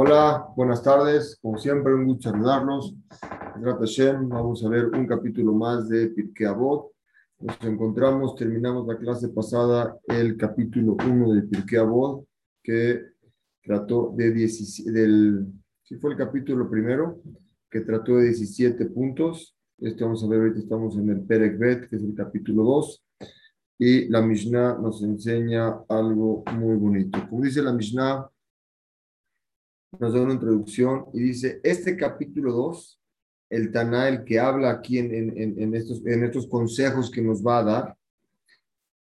Hola, buenas tardes. Como siempre, un gusto saludarlos. Vamos a ver un capítulo más de Pirkei Avot. Nos encontramos, terminamos la clase pasada, el capítulo 1 de Pirkei Avot, que trató de 17, del, sí fue el capítulo primero, que trató de 17 puntos. Este vamos a ver, ahorita estamos en el Perek Bet, que es el capítulo 2. Y la Mishnah nos enseña algo muy bonito. Como dice la Mishnah, nos da una introducción y dice, este capítulo 2, el Taná, el que habla aquí en, en, estos, en estos consejos que nos va a dar,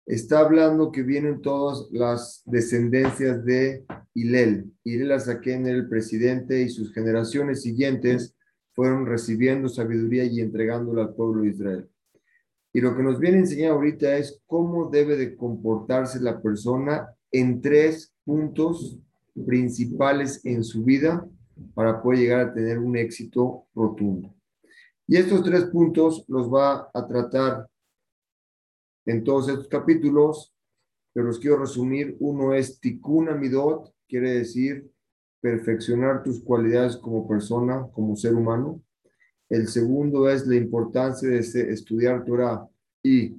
está hablando que vienen todas las descendencias de Hilel. Hilel en el presidente y sus generaciones siguientes fueron recibiendo sabiduría y entregándola al pueblo de Israel. Y lo que nos viene a enseñar ahorita es cómo debe de comportarse la persona en tres puntos principales en su vida para poder llegar a tener un éxito rotundo. Y estos tres puntos los va a tratar en todos estos capítulos, pero los quiero resumir. Uno es Tikkun Amidot, quiere decir perfeccionar tus cualidades como persona, como ser humano. El segundo es la importancia de estudiar Torah y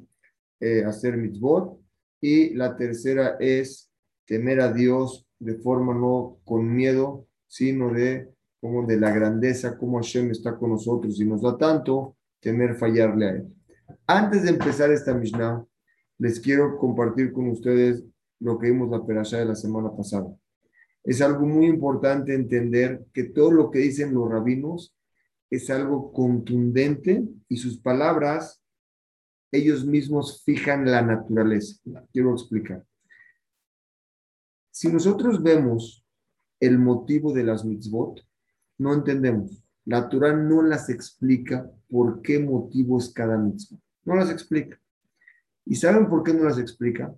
eh, hacer mitzvot. Y la tercera es temer a Dios de forma no con miedo, sino de como de la grandeza, como Hashem está con nosotros y nos da tanto, temer fallarle a Él. Antes de empezar esta Mishnah, les quiero compartir con ustedes lo que vimos la perashá de la semana pasada. Es algo muy importante entender que todo lo que dicen los rabinos es algo contundente y sus palabras, ellos mismos fijan la naturaleza. Quiero explicar. Si nosotros vemos el motivo de las mitzvot, no entendemos. La Torah no las explica por qué motivo es cada mitzvot. No las explica. ¿Y saben por qué no las explica?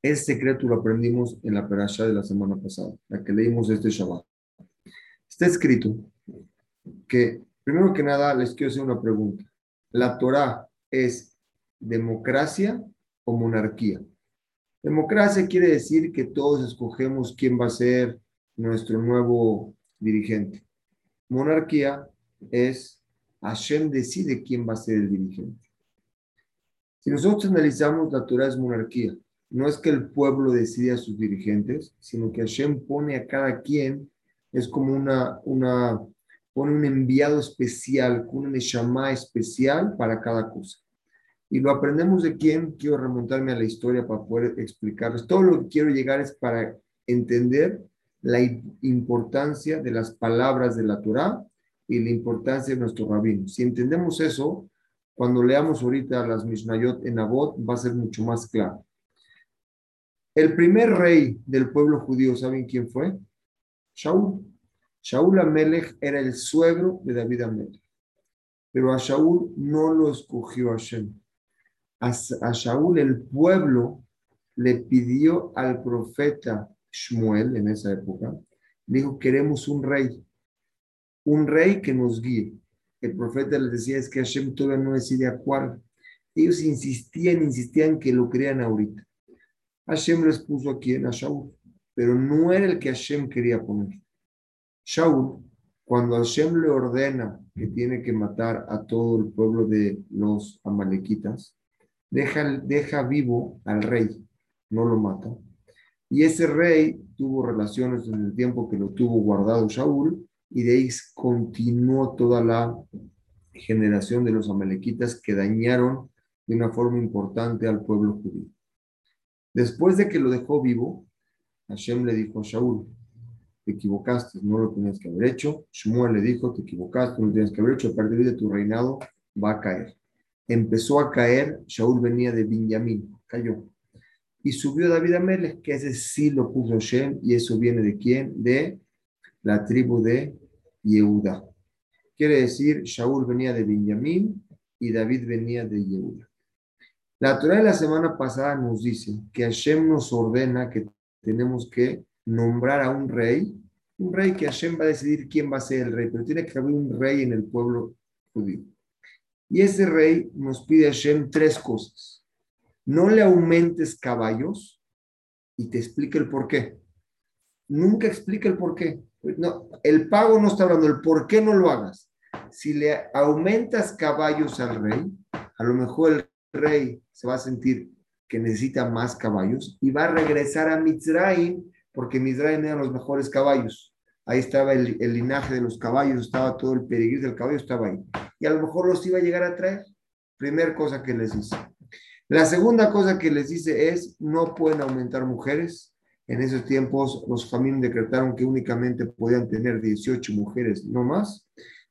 Ese secreto lo aprendimos en la perashá de la semana pasada, la que leímos este Shabbat. Está escrito que, primero que nada, les quiero hacer una pregunta. ¿La Torah es democracia o monarquía? Democracia quiere decir que todos escogemos quién va a ser nuestro nuevo dirigente. Monarquía es Hashem decide quién va a ser el dirigente. Si nosotros analizamos la Torah es monarquía, no es que el pueblo decide a sus dirigentes, sino que Hashem pone a cada quien, es como una, una pone un enviado especial, un neshama especial para cada cosa. Y lo aprendemos de quién, quiero remontarme a la historia para poder explicarles. Todo lo que quiero llegar es para entender la importancia de las palabras de la Torah y la importancia de nuestro rabino. Si entendemos eso, cuando leamos ahorita las Mishnayot en Abot, va a ser mucho más claro. El primer rey del pueblo judío, ¿saben quién fue? Shaul. Shaul Amelech era el suegro de David Amelech. Pero a Shaul no lo escogió Hashem a, Shaul, el pueblo le pidió al profeta Shmuel en esa época, dijo, queremos un rey, un rey que nos guíe. El profeta les decía, es que Hashem todavía no decide cuál. Ellos insistían, insistían que lo crean ahorita. Hashem les puso aquí en a Shaul, pero no era el que Hashem quería poner. Shaul, cuando Hashem le ordena que tiene que matar a todo el pueblo de los amalequitas, deja, deja vivo al rey, no lo mata. Y ese rey tuvo relaciones en el tiempo que lo tuvo guardado Shaul, y de ahí continuó toda la generación de los amalequitas que dañaron de una forma importante al pueblo judío. Después de que lo dejó vivo, Hashem le dijo a Shaul, te equivocaste, no lo tenías que haber hecho. Shmuel le dijo, te equivocaste, no lo tenías que haber hecho, a partir de tu reinado va a caer empezó a caer, Shaul venía de Benjamín, cayó. Y subió David Amelech, que ese sí lo puso Shem, y eso viene de quién? De la tribu de Yehuda. Quiere decir, Shaul venía de Benjamín y David venía de Yehuda. La Torah de la semana pasada nos dice que Hashem nos ordena que tenemos que nombrar a un rey, un rey que Hashem va a decidir quién va a ser el rey, pero tiene que haber un rey en el pueblo judío. Y ese rey nos pide a Hashem tres cosas. No le aumentes caballos y te explica el por qué. nunca explica el por qué. No, el pago no está hablando, el por qué no lo hagas. Si le aumentas caballos al rey, a lo mejor el rey se va a sentir que necesita más caballos y va a regresar a Mizraim, porque Mizraim eran los mejores caballos. Ahí estaba el, linaje de los caballos, estaba todo el peregrino del caballo, estaba ahí. Y a lo mejor los iba a llegar a traer. Primera cosa que les dice. La segunda cosa que les dice es, no pueden aumentar mujeres. En esos tiempos los famílias decretaron que únicamente podían tener 18 mujeres, no más.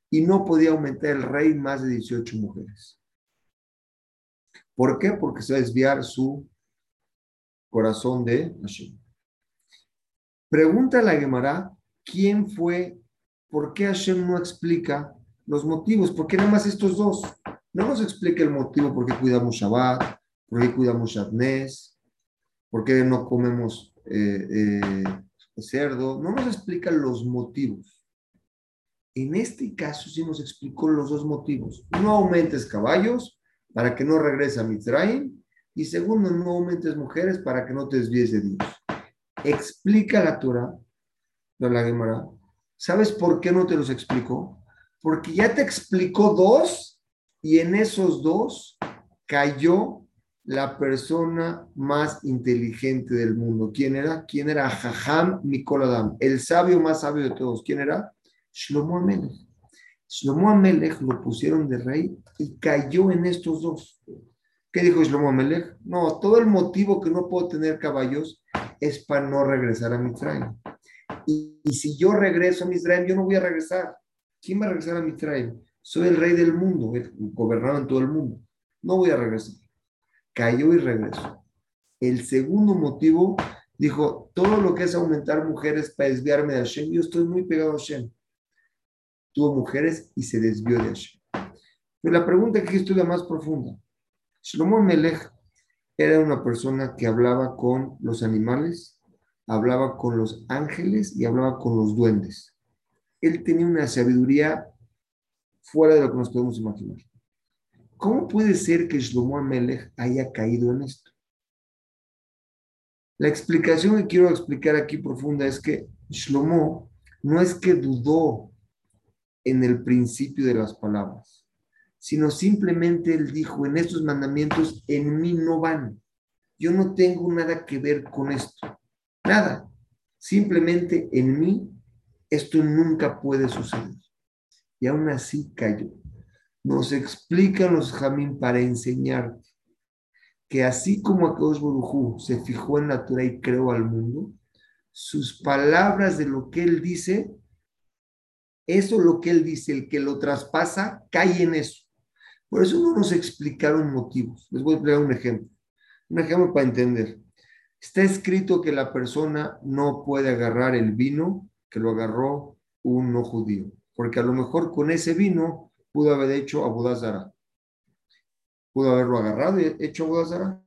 Y no podía aumentar el rey más de 18 mujeres. ¿Por qué? Porque se va a desviar su corazón de Hashem. Pregunta la Gemara, ¿quién fue? ¿Por qué Hashem no explica los motivos? ¿Por qué nada más estos dos? No nos explica el motivo por qué cuidamos Shabbat, por qué cuidamos Shatnez, por qué no comemos eh, eh, cerdo. No nos explica los motivos. En este caso sí nos explicó los dos motivos. No aumentes caballos para que no regrese a Mitzrayim. Y segundo, no aumentes mujeres para que no te desvíes de Dios. Explica la Torah, la Gemara. ¿Sabes por qué no te los explicó? Porque ya te explicó dos y en esos dos cayó la persona más inteligente del mundo. ¿Quién era? ¿Quién era? Jajam Mikoladam, el sabio más sabio de todos. ¿Quién era? Shlomo Amelech. Shlomo Amelech lo pusieron de rey y cayó en estos dos. ¿Qué dijo Shlomo Amelech? No, todo el motivo que no puedo tener caballos es para no regresar a Mitzrayim. Y, si yo regreso a Mitzrayim, yo no voy a regresar. ¿Quién va a regresar a Mitzrayim? Soy el rey del mundo, gobernado en todo el mundo. No voy a regresar. Cayó y regresó. El segundo motivo dijo, todo lo que es aumentar mujeres para desviarme de Hashem, yo estoy muy pegado a Hashem tuvo mujeres y se desvió de Hashem. Pero la pregunta que estudia más profunda. Shlomo Melech era una persona que hablaba con los animales, hablaba con los ángeles y hablaba con los duendes. Él tenía una sabiduría fuera de lo que nos podemos imaginar. ¿Cómo puede ser que Shlomo Melech haya caído en esto? La explicación que quiero explicar aquí profunda es que Shlomo no es que dudó en el principio de las palabras, sino simplemente él dijo, en estos mandamientos en mí no van. Yo no tengo nada que ver con esto. Nada. Simplemente en mí esto nunca puede suceder. Y aún así cayó. Nos explican los Jamín para enseñarte que así como Akadosh Baruj se fijó en la Torah y creó al mundo, sus palabras de lo que él dice eso lo que él dice, el que lo traspasa, cae en eso. Por eso no nos explicaron motivos. Les voy a explicar un ejemplo. Un ejemplo para entender. Está escrito que la persona no puede agarrar el vino que lo agarró un no judío, porque a lo mejor con ese vino pudo haber hecho abodazara. Pudo haberlo agarrado y hecho abodazara.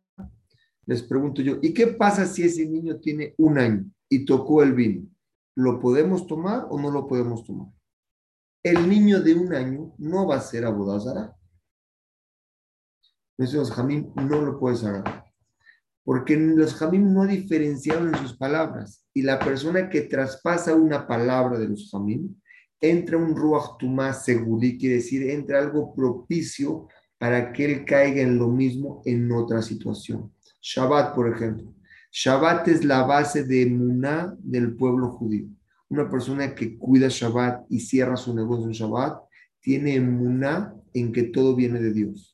Les pregunto yo, ¿y qué pasa si ese niño tiene un año y tocó el vino? ¿Lo podemos tomar o no lo podemos tomar? el niño de un año no va a ser abodazara. Los jamín no lo puedes agarrar. Porque los jamín no diferenciaron en sus palabras. Y la persona que traspasa una palabra de los jamín, entra un ruach tumá segurí, quiere decir, entra algo propicio para que él caiga en lo mismo en otra situación. Shabbat, por ejemplo. Shabbat es la base de Muná del pueblo judío. Una persona que cuida Shabbat y cierra su negocio en Shabbat tiene emuná en que todo viene de Dios.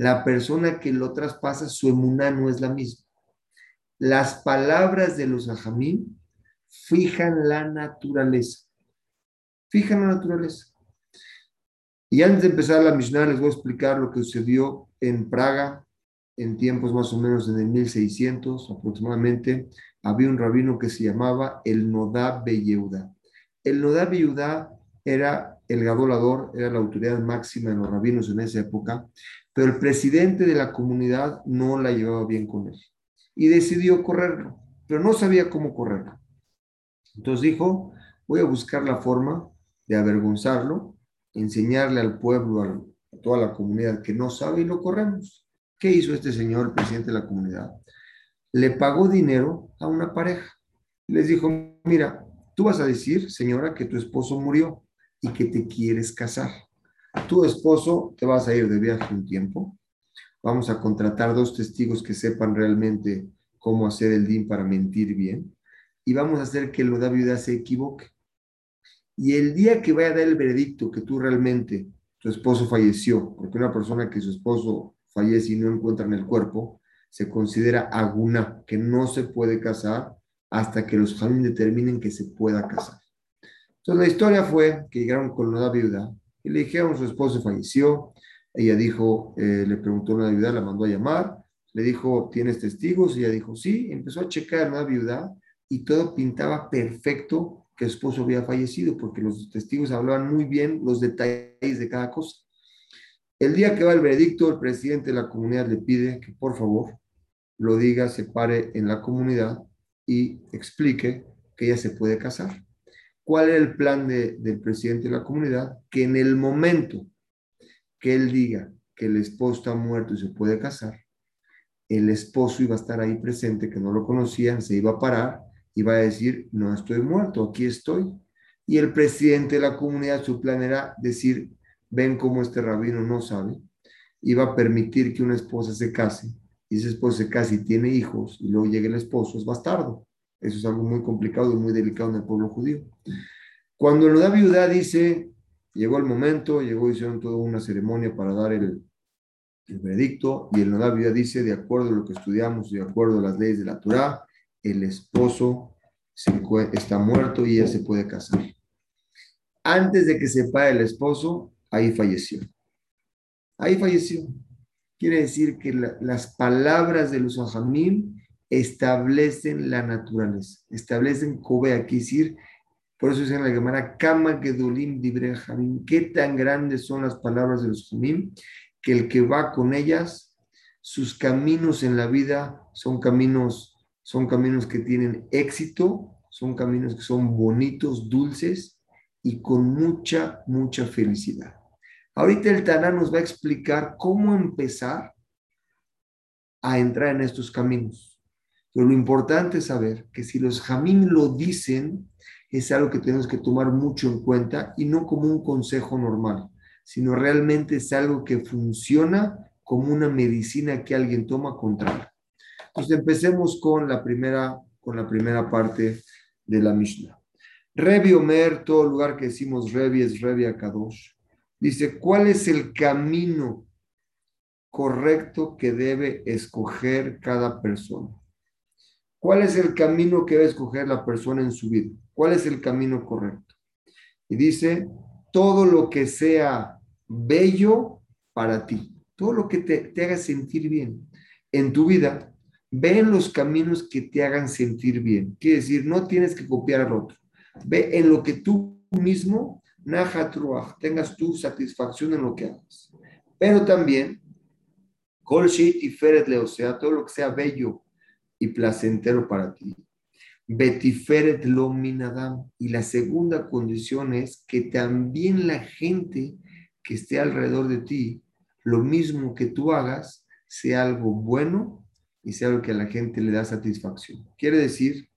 La persona que lo traspasa, su emuná no es la misma. Las palabras de los ajamín fijan la naturaleza. Fijan la naturaleza. Y antes de empezar la Mishnah, les voy a explicar lo que sucedió en Praga en tiempos más o menos en el 1600 aproximadamente, había un rabino que se llamaba el Nodab Yehuda. El Nodab Yehuda era el gadolador, era la autoridad máxima de los rabinos en esa época, pero el presidente de la comunidad no la llevaba bien con él y decidió correrlo, pero no sabía cómo correrlo. Entonces dijo, voy a buscar la forma de avergonzarlo, enseñarle al pueblo, a toda la comunidad que no sabe y lo corremos. ¿Qué hizo este señor, presidente de la comunidad? Le pagó dinero a una pareja. Les dijo, mira, tú vas a decir, señora, que tu esposo murió y que te quieres casar. Tu esposo te vas a ir de viaje un tiempo. Vamos a contratar dos testigos que sepan realmente cómo hacer el DIN para mentir bien. Y vamos a hacer que lo da viuda se equivoque. Y el día que vaya a dar el veredicto que tú realmente, tu esposo falleció, porque una persona que su esposo fallece y no encuentra en el cuerpo, se considera aguna, que no se puede casar hasta que los jamín determinen que se pueda casar. Entonces la historia fue que llegaron con una viuda y le dijeron su esposo falleció. Ella dijo, eh, le preguntó a una viuda, la mandó a llamar, le dijo, ¿tienes testigos? Y ella dijo, sí, empezó a checar a una viuda y todo pintaba perfecto que su esposo había fallecido, porque los testigos hablaban muy bien los detalles de cada cosa. El día que va el veredicto, el presidente de la comunidad le pide que por favor lo diga, se pare en la comunidad y explique que ella se puede casar. ¿Cuál era el plan del presidente de la comunidad? Que en el momento que él diga que el esposo está muerto y se puede casar, el esposo iba a estar ahí presente, que no lo conocían, se iba a parar, iba a decir, no estoy muerto, aquí estoy. Y el presidente de la comunidad, su plan era decir, ven cómo este rabino no sabe, iba a permitir que una esposa se case y ese esposo se casa y tiene hijos y luego llega el esposo, es bastardo. Eso es algo muy complicado y muy delicado en el pueblo judío. Cuando lo da viuda dice, llegó el momento, llegó, hicieron toda una ceremonia para dar el, el veredicto y el da viuda dice, de acuerdo a lo que estudiamos, de acuerdo a las leyes de la Torah, el esposo está muerto y ella se puede casar. Antes de que se el esposo, ahí falleció. Ahí falleció. Quiere decir que las palabras de los establecen la naturaleza, establecen Kobe, aquí decir, por eso dicen la Gemara, Kama Gedolim Dibre Jamim, qué tan grandes son las palabras de los Jamim, que el que va con ellas, sus caminos en la vida son caminos, son caminos que tienen éxito, son caminos que son bonitos, dulces y con mucha, mucha felicidad. Ahorita el Taná nos va a explicar cómo empezar a entrar en estos caminos. Pero lo importante es saber que si los jamín lo dicen, es algo que tenemos que tomar mucho en cuenta y no como un consejo normal, sino realmente es algo que funciona como una medicina que alguien toma contra Entonces empecemos con la primera, con la primera parte de la Mishnah. Revi Omer, todo lugar que decimos Revi es Revi Akadosh. Dice, ¿cuál es el camino correcto que debe escoger cada persona? ¿Cuál es el camino que debe escoger la persona en su vida? ¿Cuál es el camino correcto? Y dice, todo lo que sea bello para ti, todo lo que te, te haga sentir bien en tu vida, ve en los caminos que te hagan sentir bien. Quiere decir, no tienes que copiar al otro. Ve en lo que tú mismo tengas tu satisfacción en lo que hagas. Pero también, Kol y Feret o sea, todo lo que sea bello y placentero para ti. Betiferet lo minadam. Y la segunda condición es que también la gente que esté alrededor de ti, lo mismo que tú hagas, sea algo bueno y sea algo que a la gente le da satisfacción. Quiere decir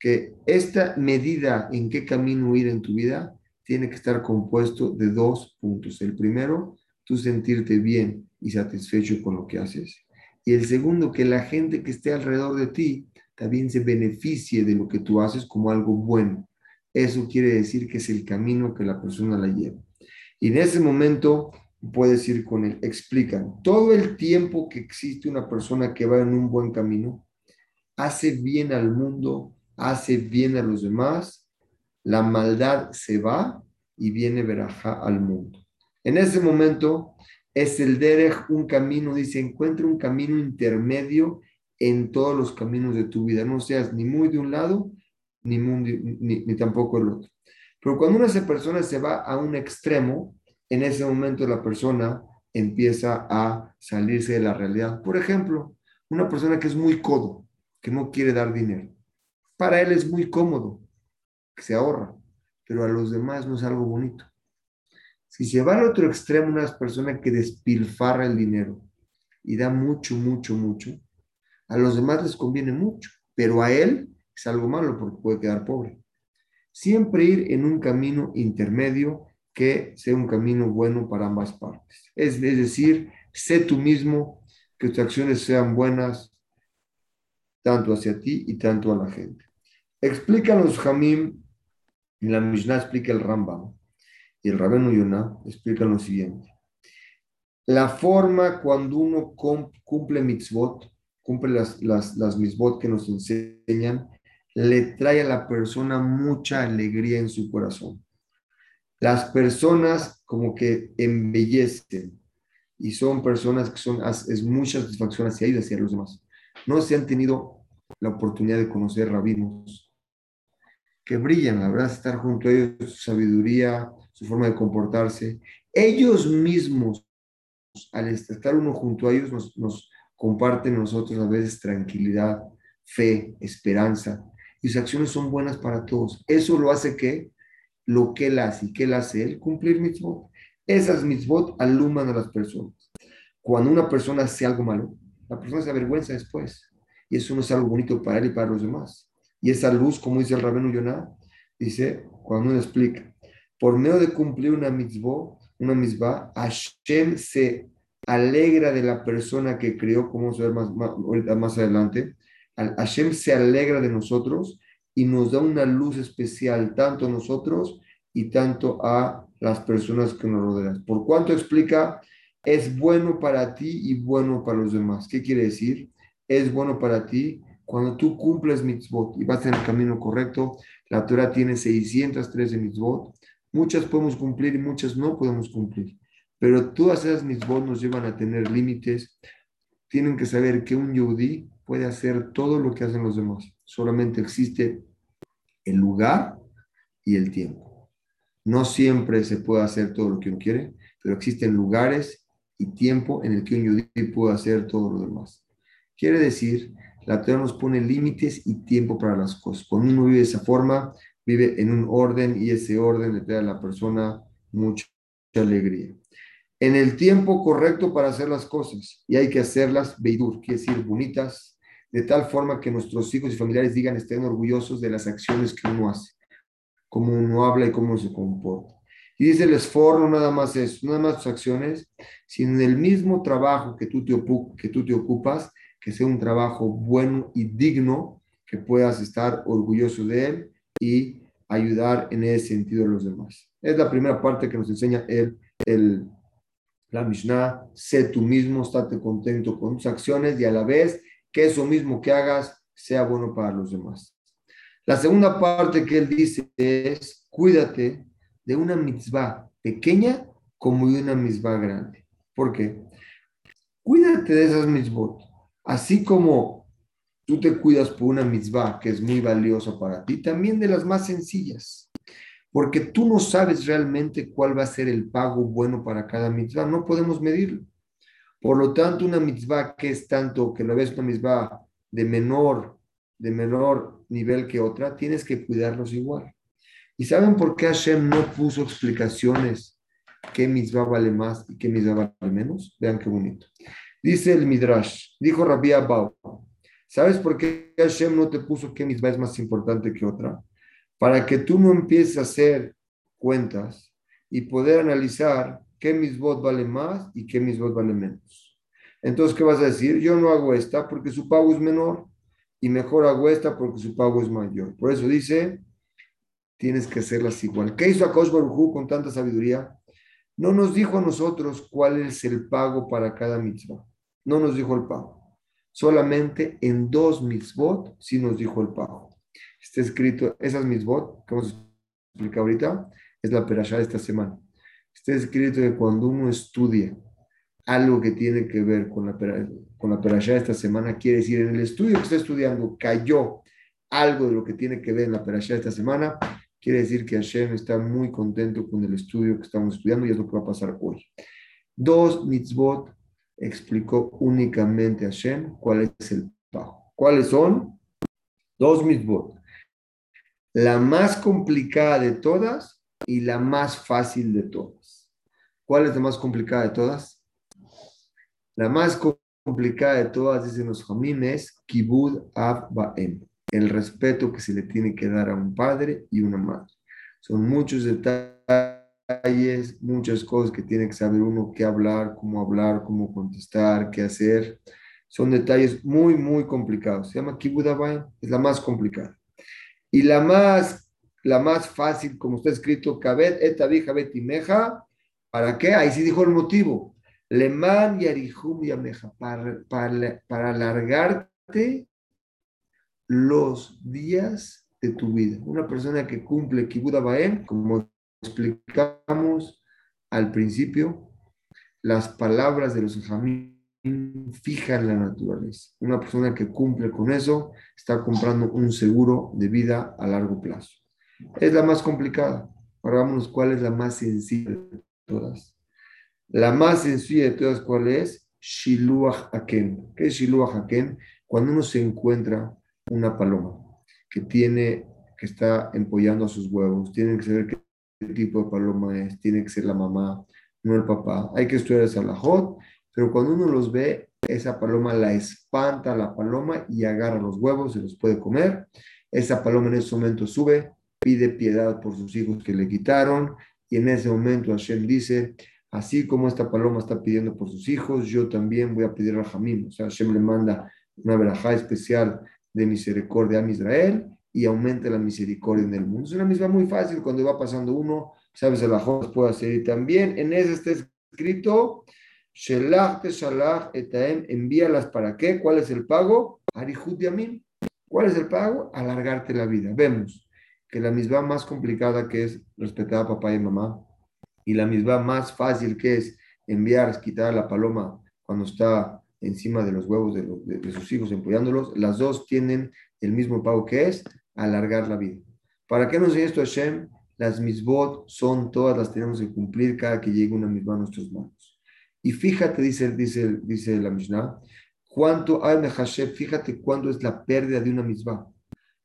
que esta medida en qué camino ir en tu vida tiene que estar compuesto de dos puntos. El primero, tú sentirte bien y satisfecho con lo que haces. Y el segundo, que la gente que esté alrededor de ti también se beneficie de lo que tú haces como algo bueno. Eso quiere decir que es el camino que la persona la lleva. Y en ese momento puedes ir con él. Explican, todo el tiempo que existe una persona que va en un buen camino, hace bien al mundo, hace bien a los demás la maldad se va y viene veraja al mundo. En ese momento es el derech un camino, dice, encuentra un camino intermedio en todos los caminos de tu vida. No seas ni muy de un lado, ni, ni, tampoco el otro. Pero cuando una persona se va a un extremo, en ese momento la persona empieza a salirse de la realidad. Por ejemplo, una persona que es muy codo, que no quiere dar dinero. Para él es muy cómodo que se ahorra, pero a los demás no es algo bonito. Si se va al otro extremo una persona que despilfarra el dinero y da mucho, mucho, mucho, a los demás les conviene mucho, pero a él es algo malo porque puede quedar pobre. Siempre ir en un camino intermedio que sea un camino bueno para ambas partes. Es, decir, sé tú mismo, que tus acciones sean buenas tanto hacia ti y tanto a la gente. Explícanos, Jamim, en la Mishnah explica el Rambam y el Rabenu Yonah explica lo siguiente. La forma cuando uno cumple mitzvot, cumple las, las, las mitzvot que nos enseñan, le trae a la persona mucha alegría en su corazón. Las personas como que embellecen y son personas que son, es mucha satisfacción hacia ellos, hacia los demás. No se han tenido la oportunidad de conocer rabinos que brillan, la verdad, estar junto a ellos, su sabiduría, su forma de comportarse. Ellos mismos, al estar uno junto a ellos, nos, comparten nosotros a veces tranquilidad, fe, esperanza y sus acciones son buenas para todos. Eso lo hace que lo que él hace y que él hace él, cumplir mitzvot. Esas mitzvot alumbran a las personas. Cuando una persona hace algo malo, la persona se avergüenza después. Y eso no es algo bonito para él y para los demás. Y esa luz, como dice el Rabenu Yonah, dice, cuando uno explica, por medio de cumplir una mitzvot, una mitzvah, Hashem se alegra de la persona que creó, como a ver más, más, más adelante, Hashem se alegra de nosotros y nos da una luz especial tanto a nosotros y tanto a las personas que nos rodean. Por cuanto explica, es bueno para ti y bueno para los demás. ¿Qué quiere decir? Es bueno para ti cuando tú cumples mitzvot y vas en el camino correcto. La Torah tiene 613 mitzvot. Muchas podemos cumplir y muchas no podemos cumplir. Pero todas esas mitzvot nos llevan a tener límites. Tienen que saber que un yudí puede hacer todo lo que hacen los demás. Solamente existe el lugar y el tiempo. No siempre se puede hacer todo lo que uno quiere, pero existen lugares y tiempo en el que un judío puede hacer todo lo demás. Quiere decir, la Torah nos pone límites y tiempo para las cosas. Cuando uno vive de esa forma, vive en un orden y ese orden le trae a la persona mucha alegría. En el tiempo correcto para hacer las cosas y hay que hacerlas beidur, quiere decir bonitas, de tal forma que nuestros hijos y familiares digan, estén orgullosos de las acciones que uno hace, cómo uno habla y cómo se comporta. Y dice el esfuerzo, no nada más eso, nada más tus acciones, sino en el mismo trabajo que tú, te que tú te ocupas, que sea un trabajo bueno y digno, que puedas estar orgulloso de él y ayudar en ese sentido a los demás. Es la primera parte que nos enseña el, la Mishnah, sé tú mismo, estate contento con tus acciones y a la vez que eso mismo que hagas sea bueno para los demás. La segunda parte que él dice es, cuídate de una mitzvah pequeña como de una mitzvah grande. ¿Por qué? Cuídate de esas mitzvot. Así como tú te cuidas por una mitzvah que es muy valiosa para ti, también de las más sencillas. Porque tú no sabes realmente cuál va a ser el pago bueno para cada mitzvah. No podemos medirlo. Por lo tanto, una mitzvah que es tanto, que la ves una mitzvah de menor, de menor nivel que otra, tienes que cuidarlos igual. ¿Y saben por qué Hashem no puso explicaciones qué mitzvah vale más y qué mitzvah vale menos? Vean qué bonito. Dice el Midrash, dijo Rabbi Abba, ¿sabes por qué Hashem no te puso qué mitzvah es más importante que otra? Para que tú no empieces a hacer cuentas y poder analizar qué misbot vale más y qué misbot vale menos. Entonces, ¿qué vas a decir? Yo no hago esta porque su pago es menor y mejor hago esta porque su pago es mayor. Por eso dice, tienes que hacerlas igual. ¿Qué hizo Akosh Baruj con tanta sabiduría? No nos dijo a nosotros cuál es el pago para cada mitzvah. No nos dijo el pago. Solamente en dos mitzvot sí nos dijo el pago. Está escrito, esas mitzvot que vamos a explicar ahorita, es la perashá de esta semana. Está escrito que cuando uno estudia algo que tiene que ver con la, con la perashá de esta semana, quiere decir, en el estudio que está estudiando cayó algo de lo que tiene que ver en la perashá de esta semana, quiere decir que Hashem está muy contento con el estudio que estamos estudiando y es lo que va a pasar hoy. Dos mitzvot explicó únicamente Hashem cuál es el pago. ¿Cuáles son? Dos mitzvot. La más complicada de todas y la más fácil de todas. ¿Cuál es la más complicada de todas? La más complicada de todas, dicen los jamim, es Kibud Av Baem. el respeto que se le tiene que dar a un padre y una madre. Son muchos detalles, muchas cosas que tiene que saber uno, qué hablar, cómo hablar, cómo contestar, qué hacer. Son detalles muy, muy complicados. Se llama Kibudabayan, es la más complicada. Y la más, la más fácil, como está escrito, Kabet vieja betimeja, ¿para qué? Ahí sí dijo el motivo. Leman yarihum yameja, para, para, para alargarte los días de tu vida. Una persona que cumple Kibbutz Baem, como explicamos al principio, las palabras de los jamín fijan la naturaleza. Una persona que cumple con eso está comprando un seguro de vida a largo plazo. Es la más complicada. Ahora vámonos cuál es la más sencilla de todas. La más sencilla de todas, ¿cuál es? Shiluach Haken. ¿Qué es Shiluach Haken? Cuando uno se encuentra una paloma que tiene, que está empollando a sus huevos, tiene que saber qué tipo de paloma es, tiene que ser la mamá, no el papá. Hay que estudiar esa lajot, pero cuando uno los ve, esa paloma la espanta a la paloma y agarra los huevos, se los puede comer. Esa paloma en ese momento sube, pide piedad por sus hijos que le quitaron, y en ese momento Hashem dice, así como esta paloma está pidiendo por sus hijos, yo también voy a pedir a Jamín. O sea, Hashem le manda una verajá especial de misericordia a Israel y aumente la misericordia en el mundo. Es una misma muy fácil, cuando va pasando uno, sabes, el ajos puede hacer. Y también en ese está escrito, Shelach te Shalach etaem, envíalas para qué, ¿cuál es el pago? Arihut Yamin. ¿Cuál es el pago? Alargarte la vida. Vemos que la misma más complicada que es respetar a papá y mamá, y la misma más fácil que es enviar, quitar a la paloma cuando está encima de los huevos de, sus hijos, empollándolos, las dos tienen el mismo pago que es alargar la vida. ¿Para qué nos dice esto Hashem? Las misbot son todas, las tenemos que cumplir cada que llegue una misma a nuestras manos. Y fíjate, dice, dice, dice la Mishnah, cuánto, Hashem, fíjate cuándo es la pérdida de una misma.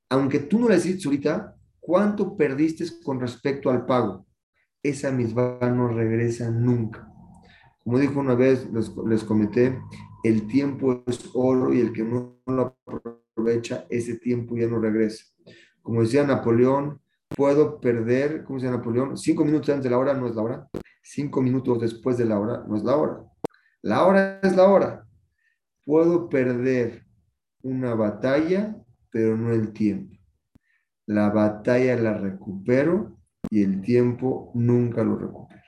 Aunque tú no la dices ahorita, ¿cuánto perdiste con respecto al pago? Esa misma no regresa nunca. Como dijo una vez, les, les comenté, el tiempo es oro y el que no lo aprovecha, ese tiempo ya no regresa. Como decía Napoleón, puedo perder, ¿cómo decía Napoleón? Cinco minutos antes de la hora no es la hora, cinco minutos después de la hora no es la hora. La hora es la hora. Puedo perder una batalla, pero no el tiempo. La batalla la recupero y el tiempo nunca lo recupero.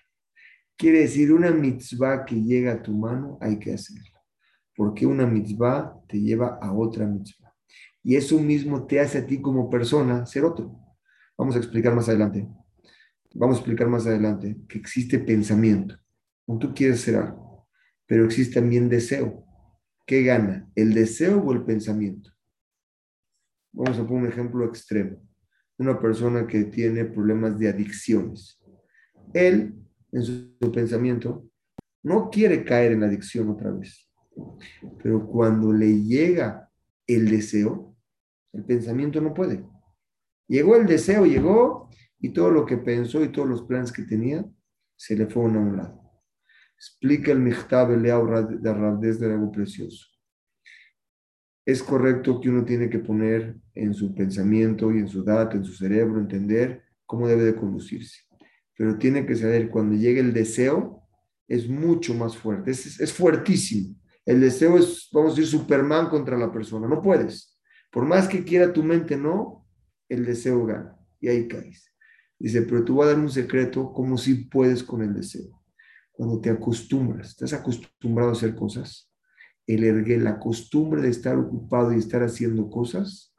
Quiere decir, una mitzvah que llega a tu mano hay que hacerla porque una mitzvah te lleva a otra mitzvah. Y eso mismo te hace a ti como persona ser otro. Vamos a explicar más adelante. Vamos a explicar más adelante que existe pensamiento. Tú quieres ser algo, pero existe también deseo. ¿Qué gana? ¿El deseo o el pensamiento? Vamos a poner un ejemplo extremo. Una persona que tiene problemas de adicciones. Él, en su pensamiento, no quiere caer en adicción otra vez pero cuando le llega el deseo, el pensamiento no puede. Llegó el deseo, llegó, y todo lo que pensó y todos los planes que tenía se le fueron a un lado. Explica el Michtab el de Rabdes de algo precioso. Es correcto que uno tiene que poner en su pensamiento y en su dato, en su cerebro, entender cómo debe de conducirse. Pero tiene que saber cuando llegue el deseo, es mucho más fuerte, es, es fuertísimo. El deseo es, vamos a decir, Superman contra la persona. No puedes. Por más que quiera tu mente, no, el deseo gana. Y ahí caes. Dice, pero tú vas a dar un secreto como si puedes con el deseo. Cuando te acostumbras, estás acostumbrado a hacer cosas, el ergue, la costumbre de estar ocupado y estar haciendo cosas,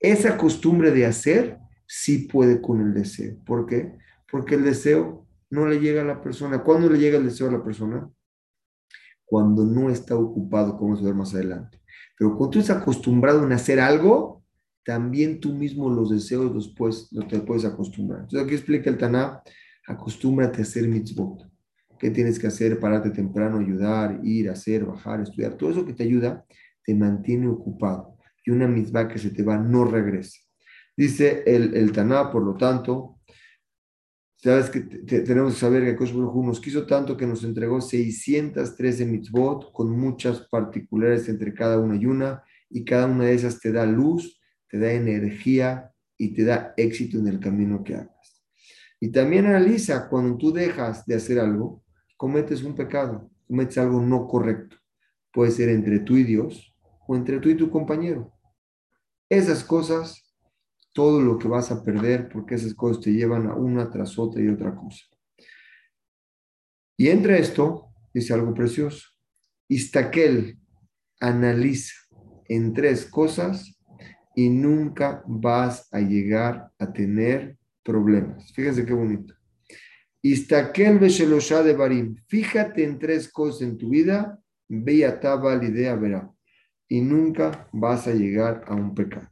esa costumbre de hacer sí puede con el deseo. ¿Por qué? Porque el deseo no le llega a la persona. ¿Cuándo le llega el deseo a la persona? cuando no está ocupado, como vamos a más adelante. Pero cuando tú estás acostumbrado a hacer algo, también tú mismo los deseos los, puedes, los te puedes acostumbrar. Entonces aquí explica el Taná, acostúmbrate a hacer mitzvot. ¿Qué tienes que hacer? Pararte temprano, ayudar, ir, hacer, bajar, estudiar. Todo eso que te ayuda te mantiene ocupado. Y una mitzvah que se te va no regresa. Dice el, el Taná, por lo tanto, Sabes que tenemos que saber que Kosh nos quiso tanto que nos entregó 613 mitzvot con muchas particulares entre cada una y una, y cada una de esas te da luz, te da energía y te da éxito en el camino que hagas. Y también analiza cuando tú dejas de hacer algo, cometes un pecado, cometes algo no correcto. Puede ser entre tú y Dios o entre tú y tu compañero. Esas cosas, todo lo que vas a perder, porque esas cosas te llevan a una tras otra y otra cosa. Y entre esto, dice algo precioso. Istaquel analiza en tres cosas y nunca vas a llegar a tener problemas. Fíjense qué bonito. Istaquel beshelosha de barim. Fíjate en tres cosas en tu vida. Beyataba la idea verá. Y nunca vas a llegar a un pecado.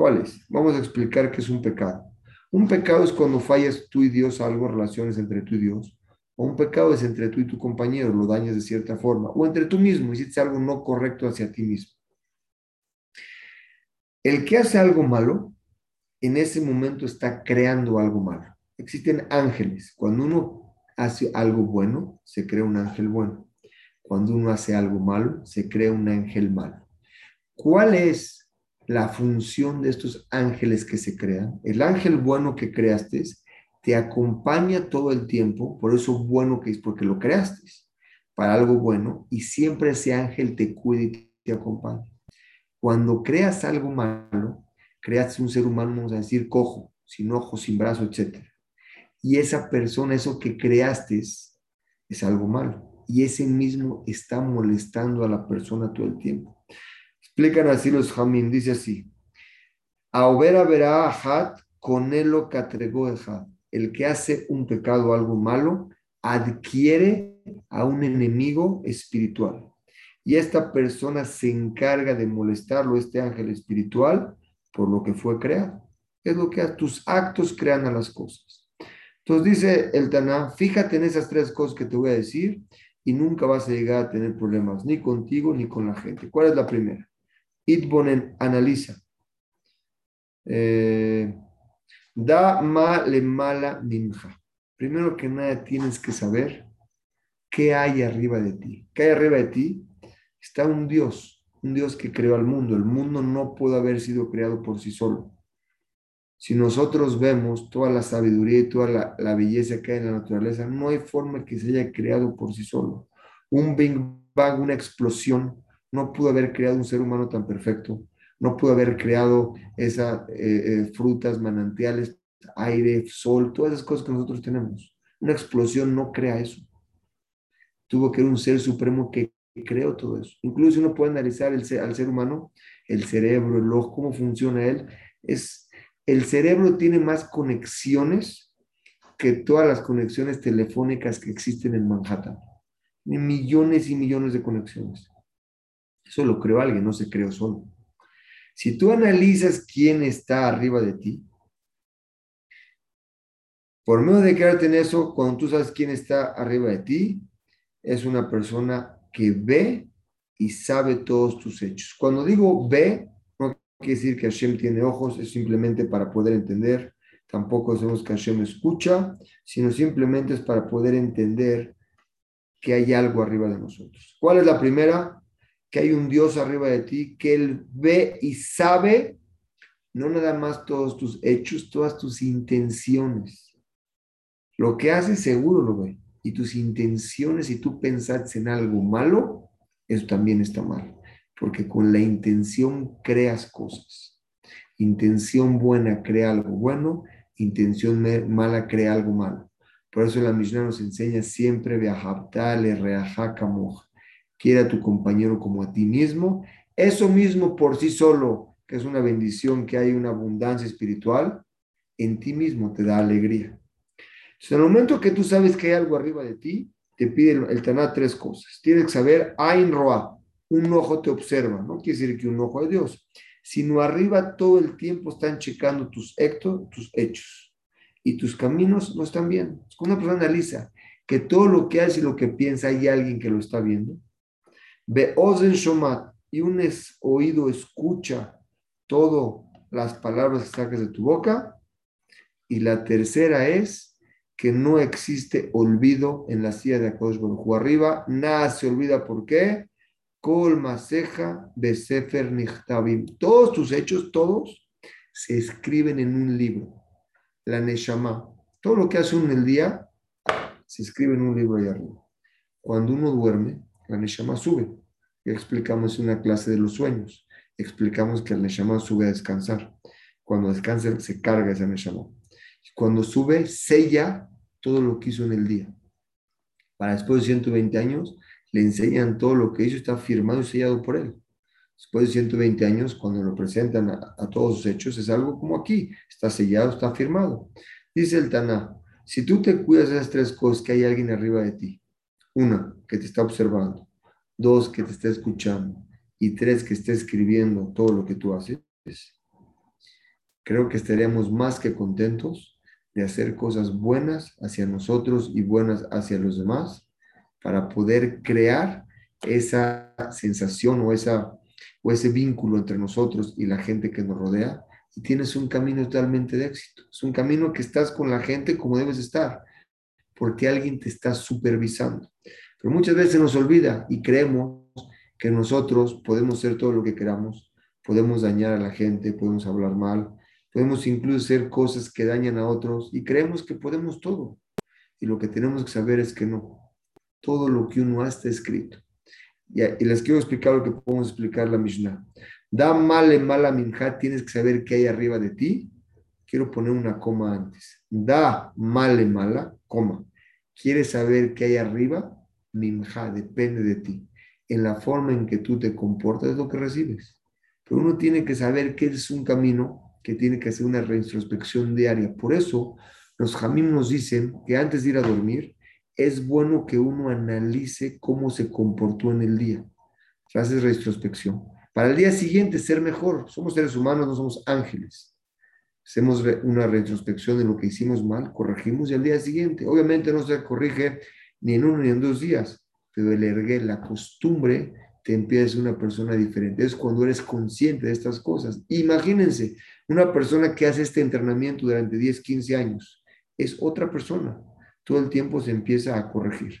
¿Cuáles? Vamos a explicar qué es un pecado. Un pecado es cuando fallas tú y Dios algo, relaciones entre tú y Dios. O un pecado es entre tú y tu compañero, lo dañas de cierta forma. O entre tú mismo, hiciste algo no correcto hacia ti mismo. El que hace algo malo, en ese momento está creando algo malo. Existen ángeles. Cuando uno hace algo bueno, se crea un ángel bueno. Cuando uno hace algo malo, se crea un ángel malo. ¿Cuál es la función de estos ángeles que se crean? El ángel bueno que creaste te acompaña todo el tiempo, por eso bueno que es porque lo creaste, para algo bueno, y siempre ese ángel te cuida y te acompaña. Cuando creas algo malo, creas un ser humano, vamos a decir, cojo, sin ojo, sin brazo, etc. Y esa persona, eso que creaste, es algo malo. Y ese mismo está molestando a la persona todo el tiempo. Explican así los jamín, dice así. A verá hat con lo que el que hace un pecado algo malo adquiere a un enemigo espiritual. Y esta persona se encarga de molestarlo, este ángel espiritual, por lo que fue creado. Es lo que tus actos crean a las cosas. Entonces dice el Taná, fíjate en esas tres cosas que te voy a decir y nunca vas a llegar a tener problemas, ni contigo ni con la gente. ¿Cuál es la primera? Itbonen analiza. Eh, Da ma le mala minja. Primero que nada tienes que saber qué hay arriba de ti. ¿Qué hay arriba de ti? Está un Dios, un Dios que creó al mundo. El mundo no puede haber sido creado por sí solo. Si nosotros vemos toda la sabiduría y toda la, la belleza que hay en la naturaleza, no hay forma que se haya creado por sí solo. Un Big Bang, una explosión, no pudo haber creado un ser humano tan perfecto no pudo haber creado esas eh, eh, frutas, manantiales, aire, sol, todas esas cosas que nosotros tenemos. Una explosión no crea eso. Tuvo que ser un ser supremo que creó todo eso. Incluso uno puede analizar el, al ser humano, el cerebro, el ojo, cómo funciona él. Es, el cerebro tiene más conexiones que todas las conexiones telefónicas que existen en Manhattan. Millones y millones de conexiones. Eso lo creó alguien, no se creó solo. Si tú analizas quién está arriba de ti, por medio de quedarte en eso, cuando tú sabes quién está arriba de ti, es una persona que ve y sabe todos tus hechos. Cuando digo ve, no quiere decir que Hashem tiene ojos, es simplemente para poder entender. Tampoco sabemos que Hashem escucha, sino simplemente es para poder entender que hay algo arriba de nosotros. ¿Cuál es la primera? Que hay un Dios arriba de ti, que Él ve y sabe no nada más todos tus hechos, todas tus intenciones. Lo que haces seguro lo ve. Y tus intenciones, si tú pensas en algo malo, eso también está mal. Porque con la intención creas cosas. Intención buena crea algo bueno, intención mala crea algo malo. Por eso la Mishnah nos enseña siempre, le reajaca moja quiere a tu compañero como a ti mismo. Eso mismo por sí solo, que es una bendición, que hay una abundancia espiritual, en ti mismo te da alegría. Entonces, en el momento que tú sabes que hay algo arriba de ti, te pide el, Taná tres cosas. Tienes que saber, Ain Roa, un ojo te observa, no quiere decir que un ojo es Dios, sino arriba todo el tiempo están checando tus, hechos, tus hechos y tus caminos no están bien. Es una persona analiza que todo lo que hace y lo que piensa hay alguien que lo está viendo. Ve Ozen Shomat, y un oído escucha todas las palabras que sacas de tu boca. Y la tercera es que no existe olvido en la silla de Akosh Arriba, nada se olvida. ¿Por qué? Kol Maseja Besefer Nichtavim. Todos tus hechos, todos, se escriben en un libro. La Neshama. Todo lo que hace uno en el día se escribe en un libro ahí arriba. Cuando uno duerme, la Neshama sube. Ya explicamos en una clase de los sueños. Explicamos que la Neshama sube a descansar. Cuando descansa, se carga esa Neshama. Cuando sube, sella todo lo que hizo en el día. Para después de 120 años, le enseñan todo lo que hizo, está firmado y sellado por él. Después de 120 años, cuando lo presentan a, todos sus hechos, es algo como aquí, está sellado, está firmado. Dice el Taná, si tú te cuidas de esas tres cosas, que hay alguien arriba de ti, una, que te está observando, dos, que te está escuchando, y tres, que está escribiendo todo lo que tú haces, creo que estaríamos más que contentos de hacer cosas buenas hacia nosotros y buenas hacia los demás para poder crear esa sensación o, esa, o ese vínculo entre nosotros y la gente que nos rodea. Y tienes un camino totalmente de éxito. Es un camino que estás con la gente como debes estar, porque alguien te está supervisando. Pero muchas veces nos olvida y creemos que nosotros podemos ser todo lo que queramos, podemos dañar a la gente, podemos hablar mal, podemos incluso hacer cosas que dañan a otros y creemos que podemos todo. Y lo que tenemos que saber es que no todo lo que uno hace está escrito. Y, les quiero explicar lo que podemos explicar la Mishnah. Da male mala minja, tienes que saber qué hay arriba de ti. Quiero poner una coma antes. Da male mala, coma. ¿Quieres saber qué hay arriba? Minja, depende de ti. En la forma en que tú te comportas es lo que recibes. Pero uno tiene que saber que es un camino que tiene que hacer una reintrospección diaria. Por eso los jamim nos dicen que antes de ir a dormir, es bueno que uno analice cómo se comportó en el día. Haces retrospección. Para el día siguiente ser mejor. Somos seres humanos, no somos ángeles. Hacemos una retrospección de lo que hicimos mal, corregimos y al día siguiente. Obviamente no se corrige ni en uno ni en dos días, pero el ergue, la costumbre, te empieza una persona diferente. Es cuando eres consciente de estas cosas. Imagínense, una persona que hace este entrenamiento durante 10, 15 años, es otra persona todo el tiempo se empieza a corregir.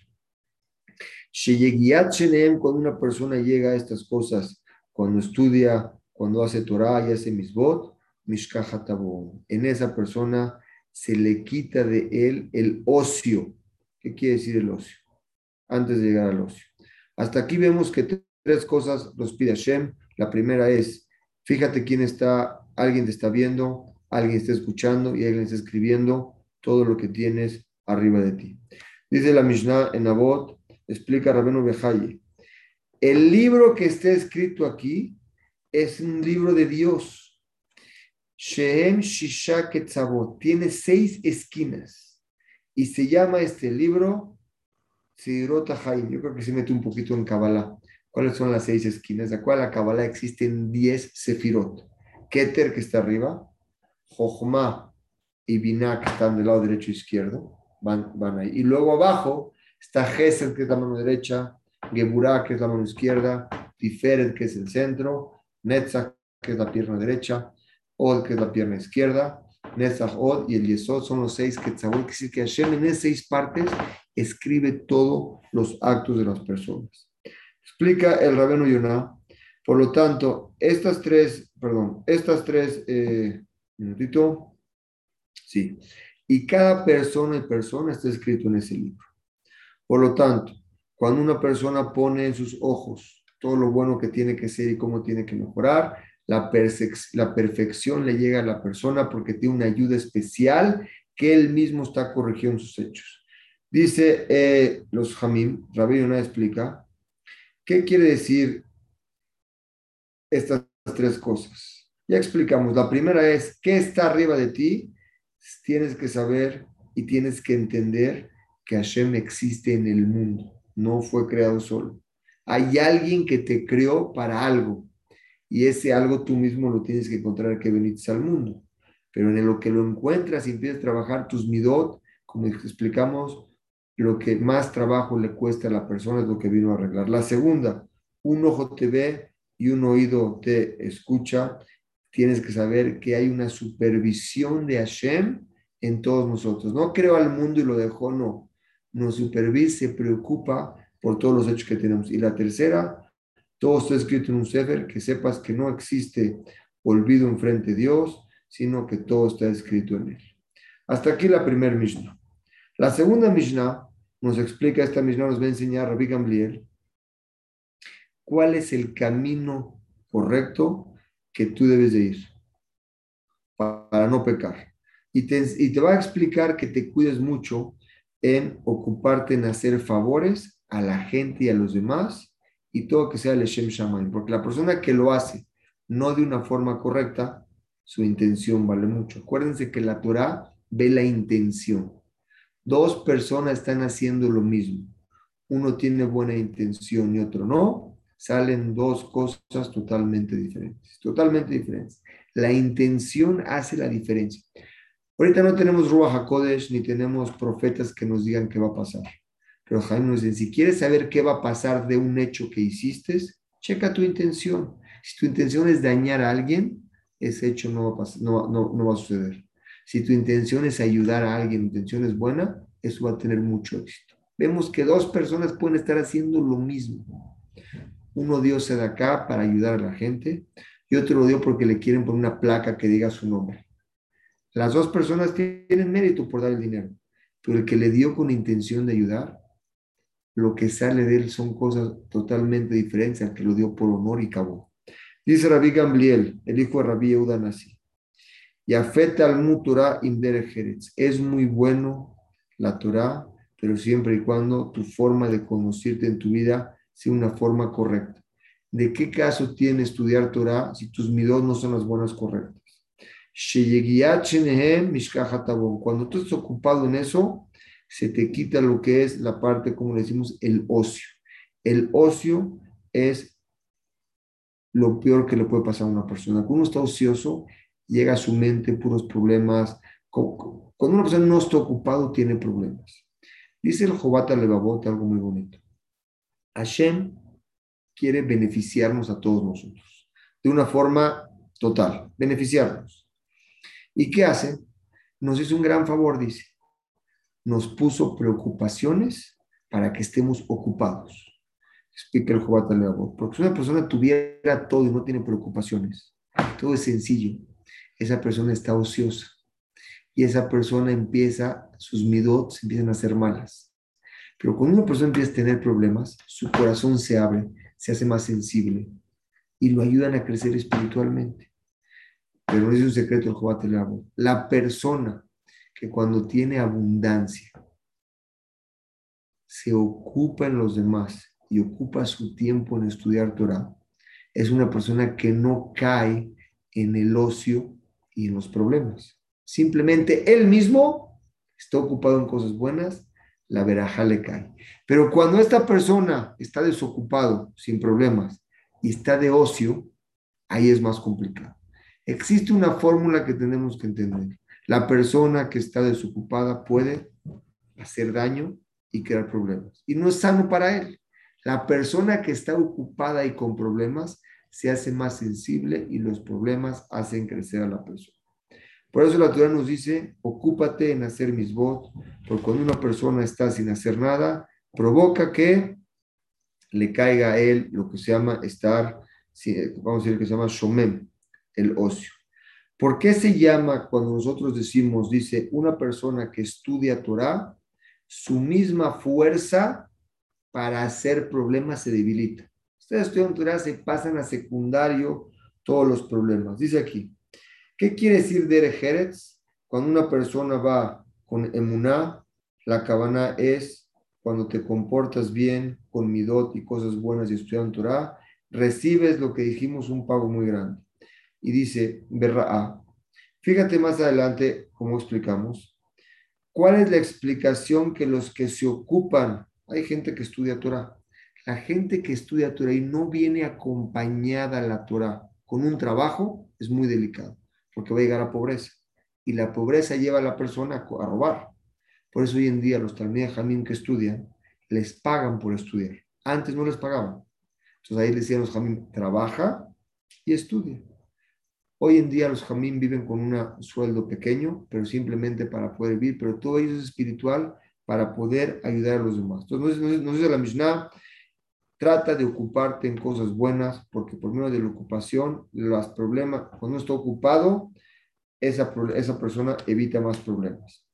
Cuando una persona llega a estas cosas, cuando estudia, cuando hace Torah y hace misbot, en esa persona se le quita de él el ocio. ¿Qué quiere decir el ocio? Antes de llegar al ocio. Hasta aquí vemos que tres cosas los pide Hashem. La primera es, fíjate quién está, alguien te está viendo, alguien está escuchando y alguien está escribiendo todo lo que tienes arriba de ti. Dice la Mishnah en Abot, explica Rabenu Bejaye, el libro que está escrito aquí es un libro de Dios. Shehem Shisha Ketzavot, tiene seis esquinas y se llama este libro Sirota Haim. Yo creo que se mete un poquito en Kabbalah. ¿Cuáles son las seis esquinas? De cual la Kabbalah existen diez sefirot. Keter, que está arriba, Jochma y Binah, que están del lado derecho e izquierdo, van, ahí. Y luego abajo está Gesed, que es la mano derecha, Geburah, que es la mano izquierda, Tiferet, que es el centro, Netzach, que es la pierna derecha, Od, que es la pierna izquierda, Netzach, Od y el Yesod son los seis que quiere decir que Hashem en esas seis partes escribe todos los actos de las personas. Explica el Rabeno Yonah. Por lo tanto, estas tres, perdón, estas tres, eh, minutito, sí, y cada persona y persona está escrito en ese libro. Por lo tanto, cuando una persona pone en sus ojos todo lo bueno que tiene que ser y cómo tiene que mejorar, la, perfección le llega a la persona porque tiene una ayuda especial que él mismo está corrigiendo sus hechos. Dice eh, los Jamim, Rabbi Yonah explica, ¿qué quiere decir estas tres cosas? Ya explicamos. La primera es, ¿qué está arriba de ti? tienes que saber y tienes que entender que Hashem existe en el mundo, no fue creado solo. Hay alguien que te creó para algo y ese algo tú mismo lo tienes que encontrar que veniste al mundo. Pero en lo que lo encuentras y empiezas a trabajar tus midot, como explicamos, lo que más trabajo le cuesta a la persona es lo que vino a arreglar. La segunda, un ojo te ve y un oído te escucha tienes que saber que hay una supervisión de Hashem en todos nosotros. No creo al mundo y lo dejó, no. Nos supervisa, se preocupa por todos los hechos que tenemos. Y la tercera, Todo está escrito en un Sefer, que sepas que no existe olvido enfrente de Dios, sino que todo está escrito en él. Hasta aquí la primera Mishnah. La segunda Mishnah nos explica, esta Mishnah nos va a enseñar Rabbi Gamliel, cuál es el camino correcto que tú debes de ir para no pecar. Y te, y te va a explicar que te cuides mucho en ocuparte en hacer favores a la gente y a los demás y todo que sea el Shem Shamayim. Porque la persona que lo hace no de una forma correcta, su intención vale mucho. Acuérdense que la Torah ve la intención. Dos personas están haciendo lo mismo. Uno tiene buena intención y otro no. Salen dos cosas totalmente diferentes. Totalmente diferentes. La intención hace la diferencia. Ahorita no tenemos Ruach HaKodesh ni tenemos profetas que nos digan qué va a pasar. Pero Jaime nos dice, si quieres saber qué va a pasar de un hecho que hiciste, checa tu intención. Si tu intención es dañar a alguien, ese hecho no va a, no, no, va a suceder. Si tu intención es ayudar a alguien, tu intención es buena, eso va a tener mucho éxito. Vemos que dos personas pueden estar haciendo lo mismo. Uno dio acá para ayudar a la gente y otro lo dio porque le quieren poner una placa que diga su nombre. Las dos personas tienen mérito por dar el dinero, pero el que le dio con intención de ayudar, lo que sale de él son cosas totalmente diferentes al que lo dio por honor y cabo. Dice Rabbi Gamliel, el hijo de Rabbi Yehuda Nasi, y afeta al mutura Es muy bueno la Torah, pero siempre y cuando tu forma de conocerte en tu vida sea una forma correcta. ¿De qué caso tiene estudiar Torah si tus midot no son las buenas correctas? Cuando tú estás ocupado en eso, se te quita lo que es la parte, como decimos, el ocio. El ocio es lo peor que le puede pasar a una persona. Cuando uno está ocioso, llega a su mente puros problemas. Cuando una persona no está ocupado, tiene problemas. Dice el Jobata Levavot algo muy bonito. Hashem quiere beneficiarnos a todos nosotros, de una forma total, beneficiarnos. ¿Y qué hace? Nos hizo un gran favor, dice nos puso preocupaciones para que estemos ocupados. Explica el Jobat Porque si una persona tuviera todo y no tiene preocupaciones, todo es sencillo, esa persona está ociosa y esa persona empieza, sus midot empiezan a ser malas. Pero cuando una persona empieza a tener problemas, su corazón se abre, se hace más sensible y lo ayudan a crecer espiritualmente. Pero no es un secreto el Jobat La persona que cuando tiene abundancia se ocupa en los demás y ocupa su tiempo en estudiar Torah, es una persona que no cae en el ocio y en los problemas. Simplemente él mismo está ocupado en cosas buenas, la veraja le cae. Pero cuando esta persona está desocupado, sin problemas, y está de ocio, ahí es más complicado. Existe una fórmula que tenemos que entender. La persona que está desocupada puede hacer daño y crear problemas. Y no es sano para él. La persona que está ocupada y con problemas se hace más sensible y los problemas hacen crecer a la persona. Por eso la Torah nos dice, ocúpate en hacer mis votos, porque cuando una persona está sin hacer nada, provoca que le caiga a él lo que se llama estar, vamos a decir que se llama shomem, el ocio. ¿Por qué se llama cuando nosotros decimos, dice, una persona que estudia Torah, su misma fuerza para hacer problemas se debilita? Ustedes estudian Torah, se pasan a secundario todos los problemas. Dice aquí, ¿qué quiere decir Derech Cuando una persona va con emuná, la cabana es cuando te comportas bien con midot y cosas buenas y estudian Torah, recibes lo que dijimos, un pago muy grande y dice, A. Fíjate más adelante cómo explicamos. ¿Cuál es la explicación que los que se ocupan, hay gente que estudia Torah, la gente que estudia Torah y no viene acompañada a la Torah con un trabajo, es muy delicado, porque va a llegar a pobreza. Y la pobreza lleva a la persona a robar. Por eso hoy en día los talmías jamín que estudian, les pagan por estudiar. Antes no les pagaban. Entonces ahí les decían los jamín, trabaja y estudia. Hoy en día los jamín viven con un sueldo pequeño, pero simplemente para poder vivir, pero todo ello es espiritual para poder ayudar a los demás. Entonces nos, dice la Mishnah, Trata de ocuparte en cosas buenas, porque por medio de la ocupación, los problemas, cuando está ocupado, esa, esa persona evita más problemas.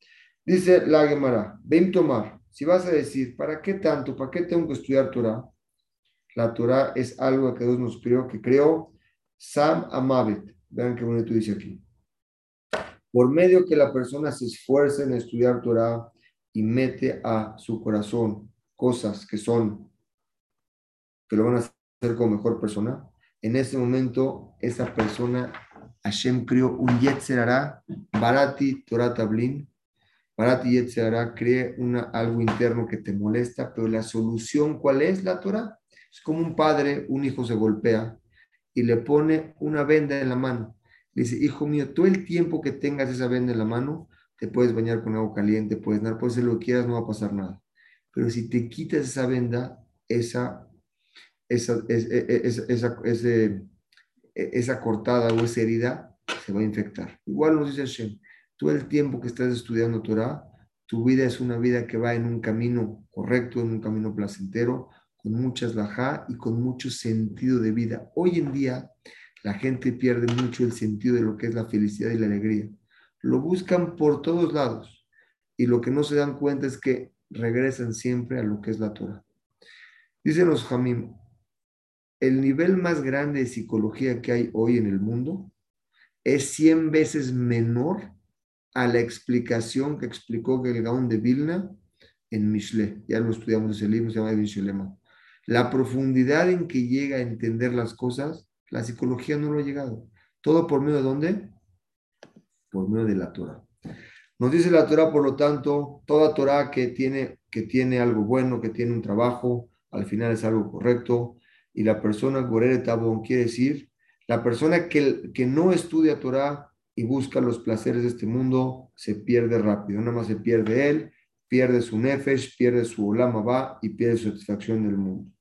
Dice la Gemara, ven tomar, si vas a decir, ¿para qué tanto? ¿Para qué tengo que estudiar Torah? La Torah es algo que Dios nos creó, que creó Sam Amavet. Vean qué bonito dice aquí. Por medio que la persona se esfuerce en estudiar Torah y mete a su corazón cosas que son, que lo van a hacer como mejor persona, en ese momento esa persona, Hashem creó un Yetzerara, Barati Torah Tablin, Barati Yetzerara, cree una, algo interno que te molesta, pero la solución, ¿cuál es la Torah? Es como un padre, un hijo se golpea y le pone una venda en la mano. Le dice, hijo mío, todo el tiempo que tengas esa venda en la mano, te puedes bañar con agua caliente, puedes nadar, puedes hacer lo que quieras, no va a pasar nada. Pero si te quitas esa venda, esa, esa, e, e, esa, esa, ese, esa cortada o esa herida se va a infectar. Igual nos dice Hashem, todo el tiempo que estás estudiando Torah, tu vida es una vida que va en un camino correcto, en un camino placentero, con muchas lajá y con mucho sentido de vida. Hoy en día la gente pierde mucho el sentido de lo que es la felicidad y la alegría. Lo buscan por todos lados y lo que no se dan cuenta es que regresan siempre a lo que es la Torah. Dicen los Jamim, el nivel más grande de psicología que hay hoy en el mundo es 100 veces menor a la explicación que explicó el Gaón de Vilna en Mishle. Ya lo estudiamos ese libro, se llama Mishlema. La profundidad en que llega a entender las cosas, la psicología no lo ha llegado. ¿Todo por medio de dónde? Por medio de la Torah. Nos dice la Torah, por lo tanto, toda Torah que tiene, que tiene algo bueno, que tiene un trabajo, al final es algo correcto. Y la persona, Gorere Tabón, quiere decir, la persona que, que no estudia Torah y busca los placeres de este mundo, se pierde rápido. Nada más se pierde él, pierde su nefesh, pierde su olama y pierde su satisfacción del mundo.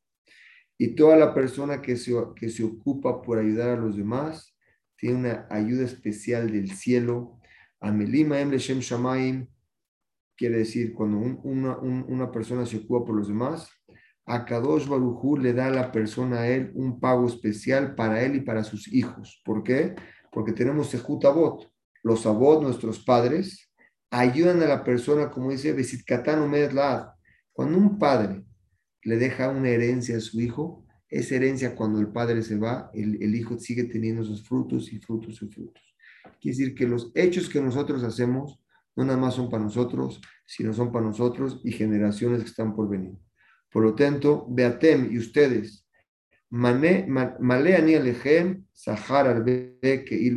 Y toda la persona que se, que se ocupa por ayudar a los demás tiene una ayuda especial del cielo. Amelima Em Shem Shamaim quiere decir cuando una, una, persona se ocupa por los demás, a Kadosh Barujú le da a la persona a él un pago especial para él y para sus hijos. ¿Por qué? Porque tenemos Sehut Abot. Los Abot, nuestros padres, ayudan a la persona, como dice Besit Katano Cuando un padre le deja una herencia a su hijo, esa herencia cuando el padre se va, el, hijo sigue teniendo sus frutos y frutos y frutos. Quiere decir que los hechos que nosotros hacemos no nada más son para nosotros, sino son para nosotros y generaciones que están por venir. Por lo tanto, Beatem y ustedes, Maleani Alejem, Sahar que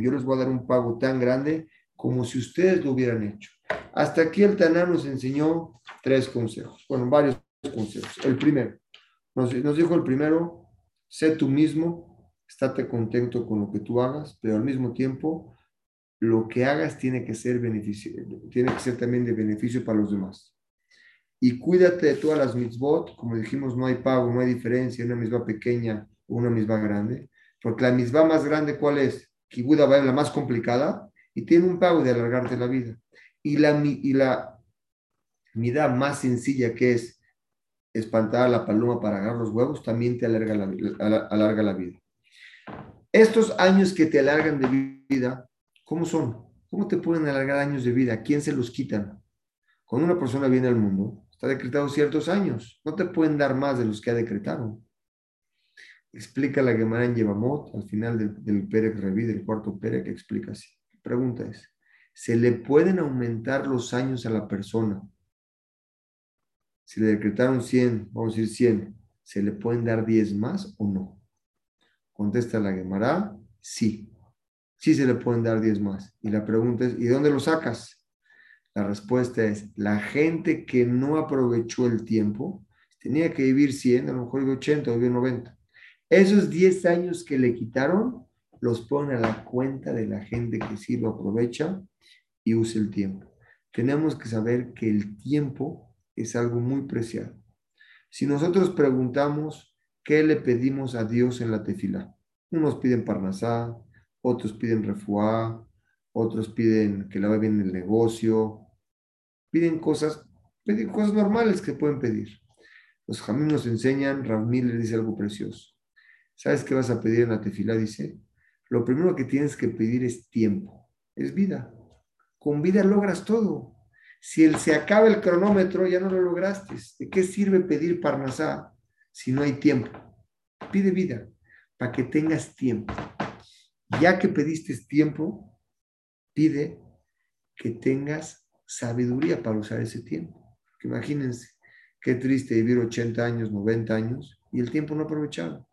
Yo les voy a dar un pago tan grande como si ustedes lo hubieran hecho. Hasta aquí el Taná nos enseñó tres consejos, bueno, varios consejos. El primero, nos, dijo el primero, sé tú mismo, estate contento con lo que tú hagas, pero al mismo tiempo, lo que hagas tiene que ser, beneficio, tiene que ser también de beneficio para los demás. Y cuídate de todas las mitzvot, como dijimos, no hay pago, no hay diferencia, una misma pequeña o una misma grande, porque la misma más grande, ¿cuál es? Kibuda va la más complicada y tiene un pago de alargarte la vida. Y la, y la mida más sencilla que es espantar a la paloma para agarrar los huevos, también te alarga la, la vida. Estos años que te alargan de vida, ¿cómo son? ¿Cómo te pueden alargar años de vida? ¿Quién se los quitan? Cuando una persona viene al mundo, está decretado ciertos años. No te pueden dar más de los que ha decretado. Explica la Gemara en Yevamot, al final del, del Perek Revi, del cuarto Perek, explica así. pregunta es, ¿se le pueden aumentar los años a la persona si le decretaron 100, vamos a decir 100, ¿se le pueden dar 10 más o no? Contesta la Gemara, sí. Sí se le pueden dar 10 más. Y la pregunta es, ¿y dónde lo sacas? La respuesta es, la gente que no aprovechó el tiempo, tenía que vivir 100, a lo mejor vivió 80 o vivió 90. Esos 10 años que le quitaron, los pone a la cuenta de la gente que sí lo aprovecha y usa el tiempo. Tenemos que saber que el tiempo es algo muy preciado. Si nosotros preguntamos qué le pedimos a Dios en la tefila, unos piden parnasá, otros piden refuá, otros piden que le vaya bien el negocio, piden cosas, piden cosas normales que pueden pedir. Los jamim nos enseñan, Ramil le dice algo precioso. ¿Sabes qué vas a pedir en la tefilá? Dice, lo primero que tienes que pedir es tiempo, es vida. Con vida logras todo. Si el, se acaba el cronómetro, ya no lo lograste. ¿De qué sirve pedir parnasá si no hay tiempo? Pide vida para que tengas tiempo. Ya que pediste tiempo, pide que tengas sabiduría para usar ese tiempo. Imagínense, qué triste vivir 80 años, 90 años y el tiempo no aprovechado.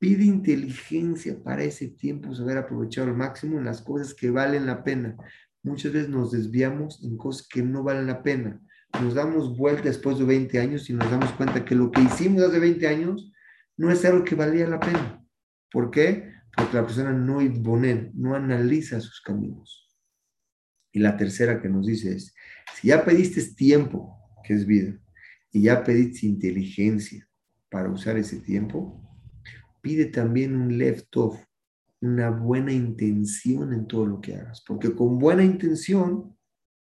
Pide inteligencia para ese tiempo, saber aprovechar al máximo las cosas que valen la pena. Muchas veces nos desviamos en cosas que no valen la pena. Nos damos vuelta después de 20 años y nos damos cuenta que lo que hicimos hace 20 años no es algo que valía la pena. ¿Por qué? Porque la persona no no analiza sus caminos. Y la tercera que nos dice es, si ya pediste tiempo, que es vida, y ya pediste inteligencia para usar ese tiempo, pide también un left-off, una buena intención en todo lo que hagas, porque con buena intención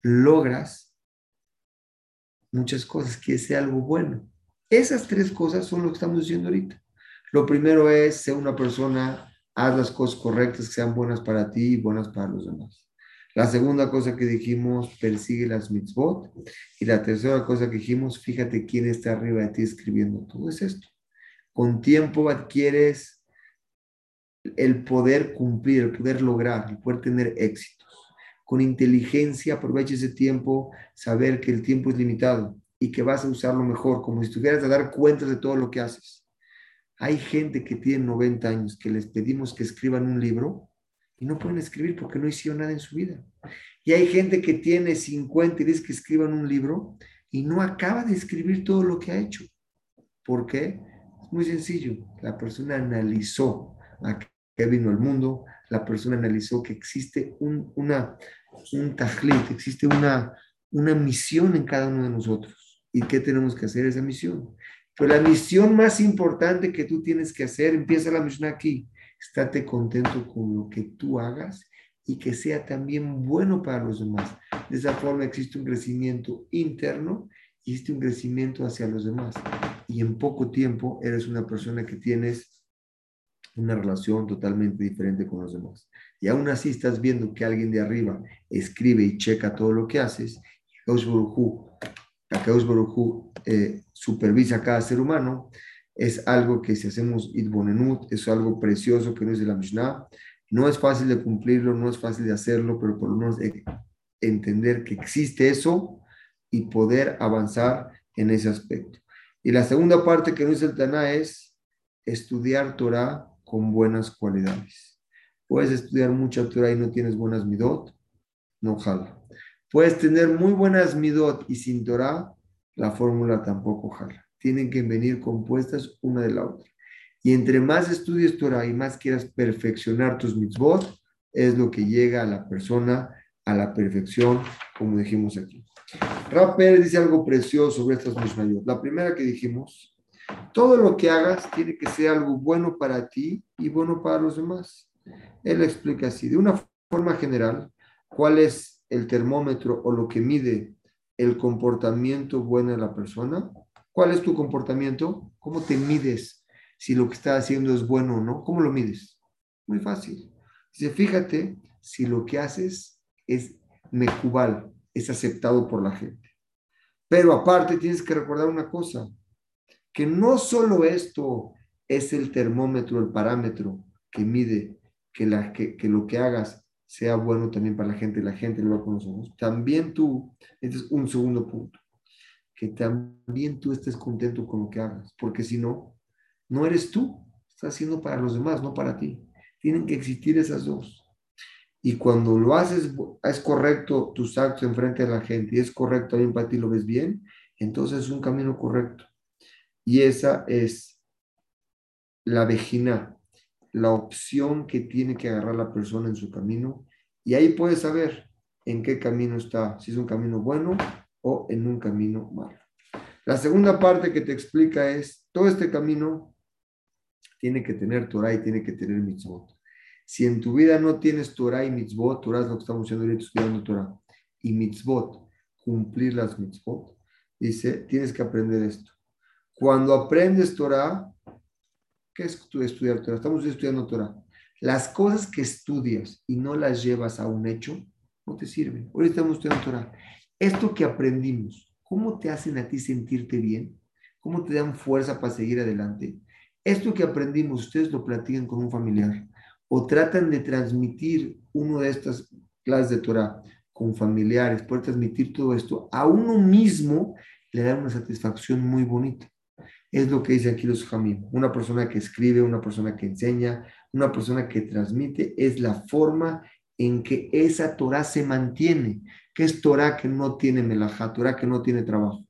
logras muchas cosas, que sea algo bueno. Esas tres cosas son lo que estamos diciendo ahorita. Lo primero es ser una persona, haz las cosas correctas que sean buenas para ti y buenas para los demás. La segunda cosa que dijimos, persigue las mitzvot. Y la tercera cosa que dijimos, fíjate quién está arriba de ti escribiendo todo es esto. Con tiempo adquieres el poder cumplir, el poder lograr, el poder tener éxitos. Con inteligencia aprovecha ese tiempo, saber que el tiempo es limitado y que vas a usarlo mejor, como si estuvieras a dar cuentas de todo lo que haces. Hay gente que tiene 90 años que les pedimos que escriban un libro y no pueden escribir porque no hicieron nada en su vida. Y hay gente que tiene 50 y dice que escriban un libro y no acaba de escribir todo lo que ha hecho. ¿Por qué? Es muy sencillo. La persona analizó a qué vino el mundo, la persona analizó que existe un, una, un tajlit, existe una, una misión en cada uno de nosotros. ¿Y qué tenemos que hacer esa misión? Pues la misión más importante que tú tienes que hacer, empieza la misión aquí. Estate contento con lo que tú hagas y que sea también bueno para los demás. De esa forma existe un crecimiento interno existe un crecimiento hacia los demás. Y en poco tiempo eres una persona que tienes una relación totalmente diferente con los demás. Y aún así estás viendo que alguien de arriba escribe y checa todo lo que haces. Akadosh Baruj eh, supervisa a cada ser humano, es algo que si hacemos Idbonenut, es algo precioso que no es de la Mishnah. No es fácil de cumplirlo, no es fácil de hacerlo, pero por lo menos entender que existe eso y poder avanzar en ese aspecto. Y la segunda parte que no es el Taná es estudiar Torah con buenas cualidades. Puedes estudiar mucha Torah y no tienes buenas midot, no jala. Puedes tener muy buenas midot y sin Torah, la fórmula tampoco jala. Tienen que venir compuestas una de la otra. Y entre más estudies Torah y más quieras perfeccionar tus mitzvot, es lo que llega a la persona a la perfección, como dijimos aquí. Rapper dice algo precioso sobre estas mishnayot. La primera que dijimos, todo lo que hagas tiene que ser algo bueno para ti y bueno para los demás. Él explica así, de una forma general, cuál es el termómetro o lo que mide el comportamiento bueno de la persona. ¿Cuál es tu comportamiento? ¿Cómo te mides si lo que estás haciendo es bueno o no? ¿Cómo lo mides? Muy fácil. Dice, fíjate si lo que haces es mecubal, es aceptado por la gente. Pero aparte tienes que recordar una cosa, que no solo esto es el termómetro, el parámetro que mide que, lo que hagas sea bueno también para la gente, la gente lo va conocer. También tú, este es un segundo punto, que también tú estés contento con lo que hagas, porque si no, no eres tú, estás haciendo para los demás, no para ti. Tienen que existir esas dos. Y cuando lo haces, es correcto tus actos en frente de la gente y es correcto también para ti, lo ves bien, entonces es un camino correcto. Y esa es la vejina, la opción que tiene que agarrar la persona en su camino y ahí puedes saber en qué camino está, si es un camino bueno o en un camino malo. La segunda parte que te explica es, todo este camino tiene que tener Torah y tiene que tener mitzvot. Si en tu vida no tienes Torah y mitzvot, Torah es lo que estamos haciendo ahorita estudiando Torah, y mitzvot, cumplir las mitzvot, dice, tienes que aprender esto. Cuando aprendes Torah, ¿qué es estudiar Torah? Estamos estudiando Torah. Las cosas que estudias y no las llevas a un hecho, no te sirven. Hoy estamos estudiando Torah. Esto que aprendimos, ¿cómo te hacen a ti sentirte bien? ¿Cómo te dan fuerza para seguir adelante? Esto que aprendimos, ustedes lo platican con un familiar o tratan de transmitir uno de estas clases de Torah con familiares, poder transmitir todo esto, a uno mismo le da una satisfacción muy bonita. Es lo que dice aquí los Jamim. Una persona que escribe, una persona que enseña, una persona que transmite, es la forma en que esa Torah se mantiene, que es Torah que no tiene melajá, Torah que no tiene trabajo,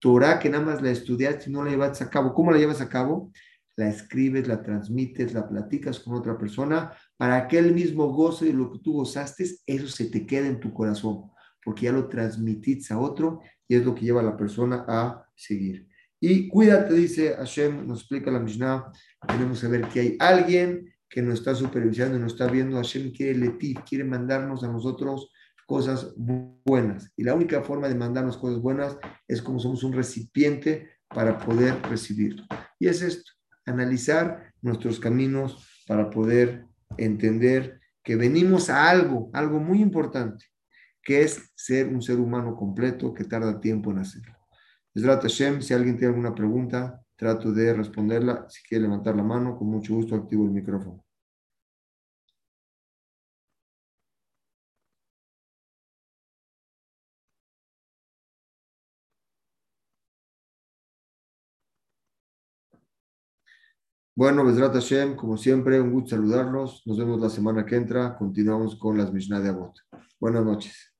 Torah que nada más la estudias y no la llevas a cabo. ¿Cómo la llevas a cabo? La escribes, la transmites, la platicas con otra persona para que el mismo goce de lo que tú gozaste, eso se te quede en tu corazón, porque ya lo transmitís a otro y es lo que lleva a la persona a seguir. Y cuídate, dice Hashem, nos explica la Mishnah, tenemos que ver que hay alguien que nos está supervisando, nos está viendo, Hashem quiere letir, quiere mandarnos a nosotros cosas buenas. Y la única forma de mandarnos cosas buenas es como somos un recipiente para poder recibirlo. Y es esto, analizar nuestros caminos para poder entender que venimos a algo, algo muy importante, que es ser un ser humano completo que tarda tiempo en hacerlo. Hashem, si alguien tiene alguna pregunta, trato de responderla. Si quiere levantar la mano, con mucho gusto activo el micrófono. Bueno, Besrat Hashem, como siempre, un gusto saludarlos. Nos vemos la semana que entra. Continuamos con las Mishnah de Abot. Buenas noches.